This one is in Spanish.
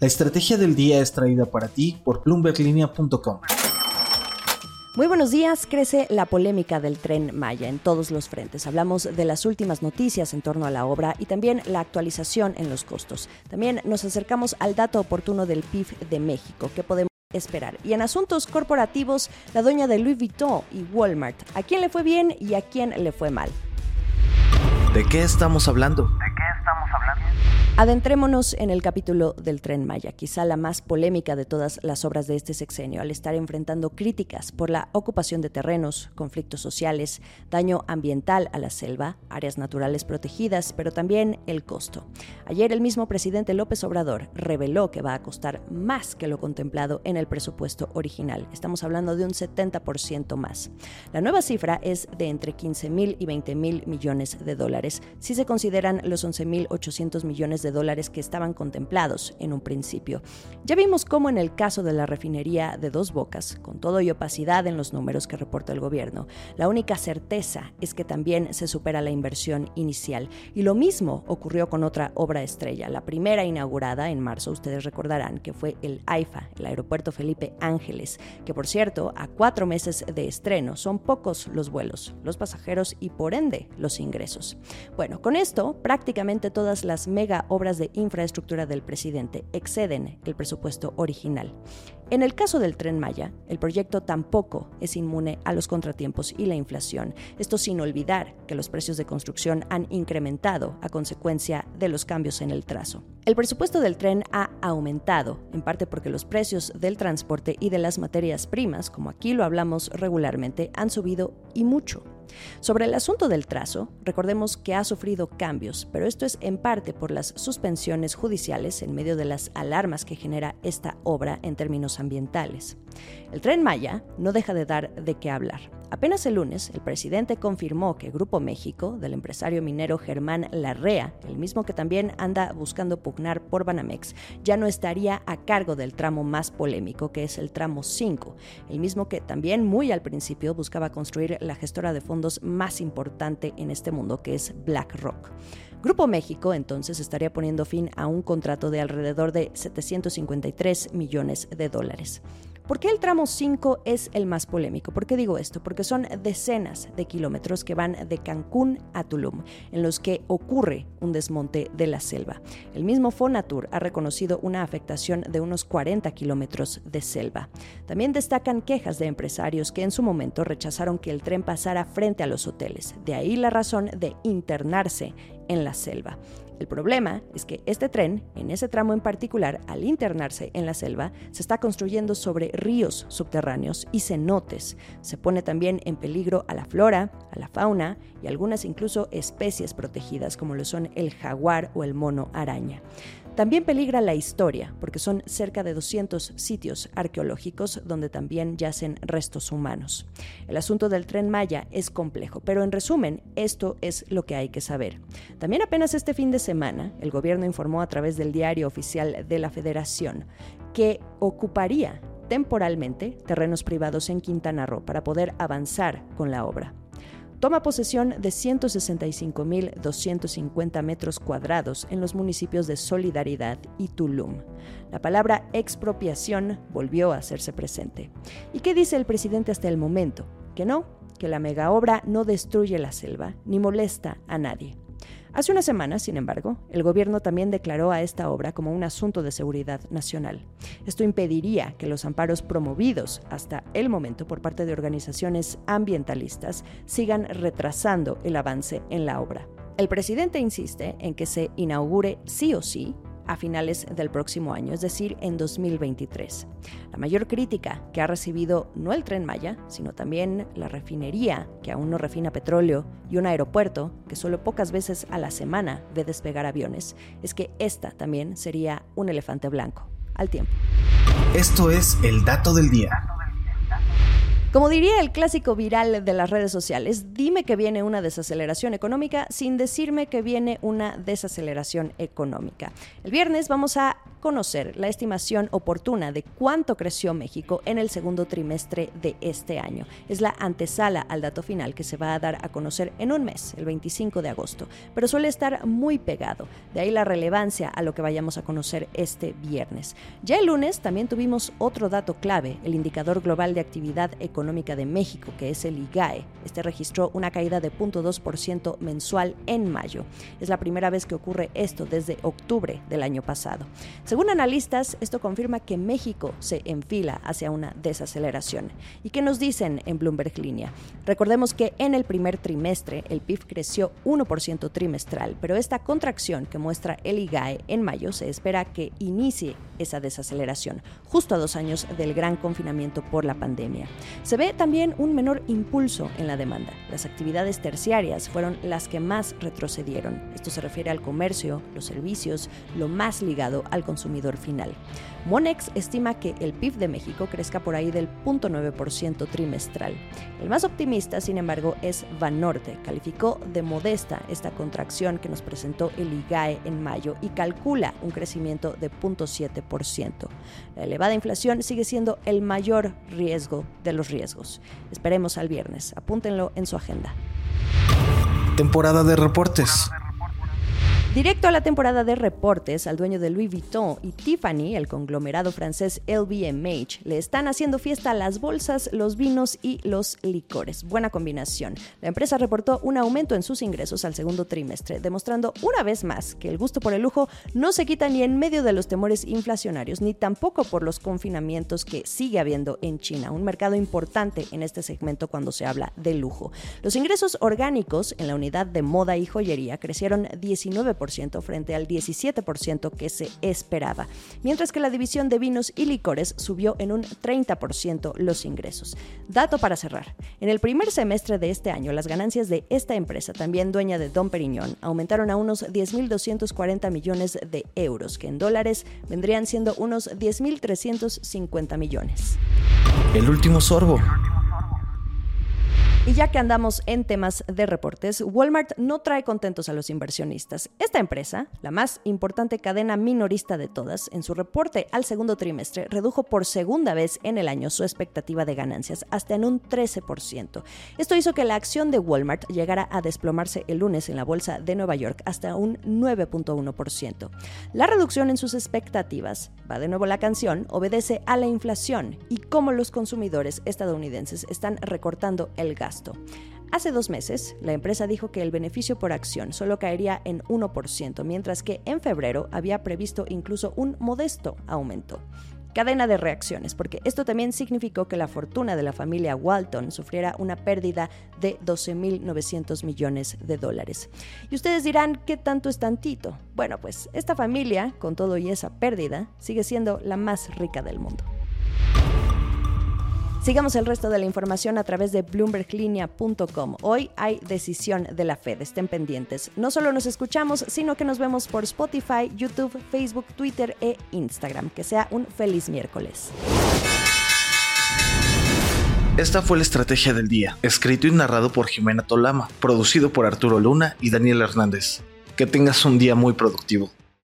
La estrategia del día es traída para ti por bloomberglinea.com. Muy buenos días. Crece la polémica del tren Maya en todos los frentes. Hablamos de las últimas noticias en torno a la obra y también la actualización en los costos. También nos acercamos al dato oportuno del PIB de México. ¿Qué podemos esperar? Y en asuntos corporativos, la dueña de Louis Vuitton y Walmart. ¿A quién le fue bien y a quién le fue mal? ¿De qué estamos hablando? Adentrémonos en el capítulo del tren Maya, quizá la más polémica de todas las obras de este sexenio, al estar enfrentando críticas por la ocupación de terrenos, conflictos sociales, daño ambiental a la selva, áreas naturales protegidas, pero también el costo. Ayer el mismo presidente López Obrador reveló que va a costar más que lo contemplado en el presupuesto original. Estamos hablando de un 70% más. La nueva cifra es de entre 15 mil y 20 mil millones de dólares, si se consideran los 11 mil 800 millones de dólares que estaban contemplados en un principio. Ya vimos cómo en el caso de la refinería de Dos Bocas, con todo y opacidad en los números que reporta el gobierno, la única certeza es que también se supera la inversión inicial. Y lo mismo ocurrió con otra obra estrella, la primera inaugurada en marzo, ustedes recordarán que fue el AIFA, el Aeropuerto Felipe Ángeles, que por cierto, a cuatro meses de estreno son pocos los vuelos, los pasajeros y por ende los ingresos. Bueno, con esto prácticamente todas las mega obras de infraestructura del presidente exceden el presupuesto original. En el caso del tren Maya, el proyecto tampoco es inmune a los contratiempos y la inflación, esto sin olvidar que los precios de construcción han incrementado a consecuencia de los cambios en el trazo. El presupuesto del tren ha aumentado, en parte porque los precios del transporte y de las materias primas, como aquí lo hablamos regularmente, han subido y mucho. Sobre el asunto del trazo, recordemos que ha sufrido cambios, pero esto es en parte por las suspensiones judiciales en medio de las alarmas que genera esta obra en términos ambientales. El tren Maya no deja de dar de qué hablar. Apenas el lunes, el presidente confirmó que Grupo México, del empresario minero Germán Larrea, el mismo que también anda buscando pugnar por Banamex, ya no estaría a cargo del tramo más polémico, que es el tramo 5, el mismo que también muy al principio buscaba construir la gestora de fondos más importante en este mundo, que es BlackRock. Grupo México entonces estaría poniendo fin a un contrato de alrededor de 753 millones de dólares. ¿Por qué el tramo 5 es el más polémico? ¿Por qué digo esto? Porque son decenas de kilómetros que van de Cancún a Tulum, en los que ocurre un desmonte de la selva. El mismo Fonatur ha reconocido una afectación de unos 40 kilómetros de selva. También destacan quejas de empresarios que en su momento rechazaron que el tren pasara frente a los hoteles. De ahí la razón de internarse en la selva. El problema es que este tren, en ese tramo en particular, al internarse en la selva, se está construyendo sobre ríos subterráneos y cenotes. Se pone también en peligro a la flora, a la fauna y algunas incluso especies protegidas como lo son el jaguar o el mono araña. También peligra la historia, porque son cerca de 200 sitios arqueológicos donde también yacen restos humanos. El asunto del tren Maya es complejo, pero en resumen, esto es lo que hay que saber. También apenas este fin de semana, el gobierno informó a través del diario oficial de la Federación que ocuparía temporalmente terrenos privados en Quintana Roo para poder avanzar con la obra toma posesión de 165.250 metros cuadrados en los municipios de Solidaridad y Tulum. La palabra expropiación volvió a hacerse presente. ¿Y qué dice el presidente hasta el momento? Que no, que la megaobra no destruye la selva ni molesta a nadie. Hace una semana, sin embargo, el gobierno también declaró a esta obra como un asunto de seguridad nacional. Esto impediría que los amparos promovidos hasta el momento por parte de organizaciones ambientalistas sigan retrasando el avance en la obra. El presidente insiste en que se inaugure sí o sí a finales del próximo año, es decir, en 2023. La mayor crítica que ha recibido no el tren Maya, sino también la refinería, que aún no refina petróleo, y un aeropuerto, que solo pocas veces a la semana ve despegar aviones, es que esta también sería un elefante blanco, al tiempo. Esto es el dato del día. Como diría el clásico viral de las redes sociales, dime que viene una desaceleración económica sin decirme que viene una desaceleración económica. El viernes vamos a conocer la estimación oportuna de cuánto creció México en el segundo trimestre de este año. Es la antesala al dato final que se va a dar a conocer en un mes, el 25 de agosto, pero suele estar muy pegado. De ahí la relevancia a lo que vayamos a conocer este viernes. Ya el lunes también tuvimos otro dato clave, el indicador global de actividad económica de México, que es el IGAE. Este registró una caída de 0.2% mensual en mayo. Es la primera vez que ocurre esto desde octubre del año pasado. Según analistas, esto confirma que México se enfila hacia una desaceleración. ¿Y qué nos dicen en Bloomberg Línea? Recordemos que en el primer trimestre el PIB creció 1% trimestral, pero esta contracción que muestra el IGAE en mayo se espera que inicie esa desaceleración, justo a dos años del gran confinamiento por la pandemia. Se ve también un menor impulso en la demanda. Las actividades terciarias fueron las que más retrocedieron. Esto se refiere al comercio, los servicios, lo más ligado al consumidor final. Monex estima que el PIB de México crezca por ahí del 0.9% trimestral. El más optimista, sin embargo, es Banorte. Calificó de modesta esta contracción que nos presentó el IGAE en mayo y calcula un crecimiento de 0.7%. La elevada inflación sigue siendo el mayor riesgo de los riesgos. Esperemos al viernes. Apúntenlo en su agenda. Temporada de reportes. Directo a la temporada de reportes, al dueño de Louis Vuitton y Tiffany, el conglomerado francés LVMH, le están haciendo fiesta las bolsas, los vinos y los licores. Buena combinación. La empresa reportó un aumento en sus ingresos al segundo trimestre, demostrando una vez más que el gusto por el lujo no se quita ni en medio de los temores inflacionarios, ni tampoco por los confinamientos que sigue habiendo en China, un mercado importante en este segmento cuando se habla de lujo. Los ingresos orgánicos en la unidad de moda y joyería crecieron 19% frente al 17% que se esperaba, mientras que la división de vinos y licores subió en un 30% los ingresos. Dato para cerrar. En el primer semestre de este año, las ganancias de esta empresa, también dueña de Don Periñón, aumentaron a unos 10.240 millones de euros, que en dólares vendrían siendo unos 10.350 millones. El último sorbo. Y ya que andamos en temas de reportes, Walmart no trae contentos a los inversionistas. Esta empresa, la más importante cadena minorista de todas, en su reporte al segundo trimestre redujo por segunda vez en el año su expectativa de ganancias hasta en un 13%. Esto hizo que la acción de Walmart llegara a desplomarse el lunes en la bolsa de Nueva York hasta un 9.1%. La reducción en sus expectativas, va de nuevo la canción, obedece a la inflación y cómo los consumidores estadounidenses están recortando el Hace dos meses, la empresa dijo que el beneficio por acción solo caería en 1%, mientras que en febrero había previsto incluso un modesto aumento. Cadena de reacciones, porque esto también significó que la fortuna de la familia Walton sufriera una pérdida de 12.900 millones de dólares. Y ustedes dirán, ¿qué tanto es tantito? Bueno, pues esta familia, con todo y esa pérdida, sigue siendo la más rica del mundo. Sigamos el resto de la información a través de bloomberglinea.com. Hoy hay decisión de la Fed, estén pendientes. No solo nos escuchamos, sino que nos vemos por Spotify, YouTube, Facebook, Twitter e Instagram. Que sea un feliz miércoles. Esta fue la estrategia del día, escrito y narrado por Jimena Tolama, producido por Arturo Luna y Daniel Hernández. Que tengas un día muy productivo.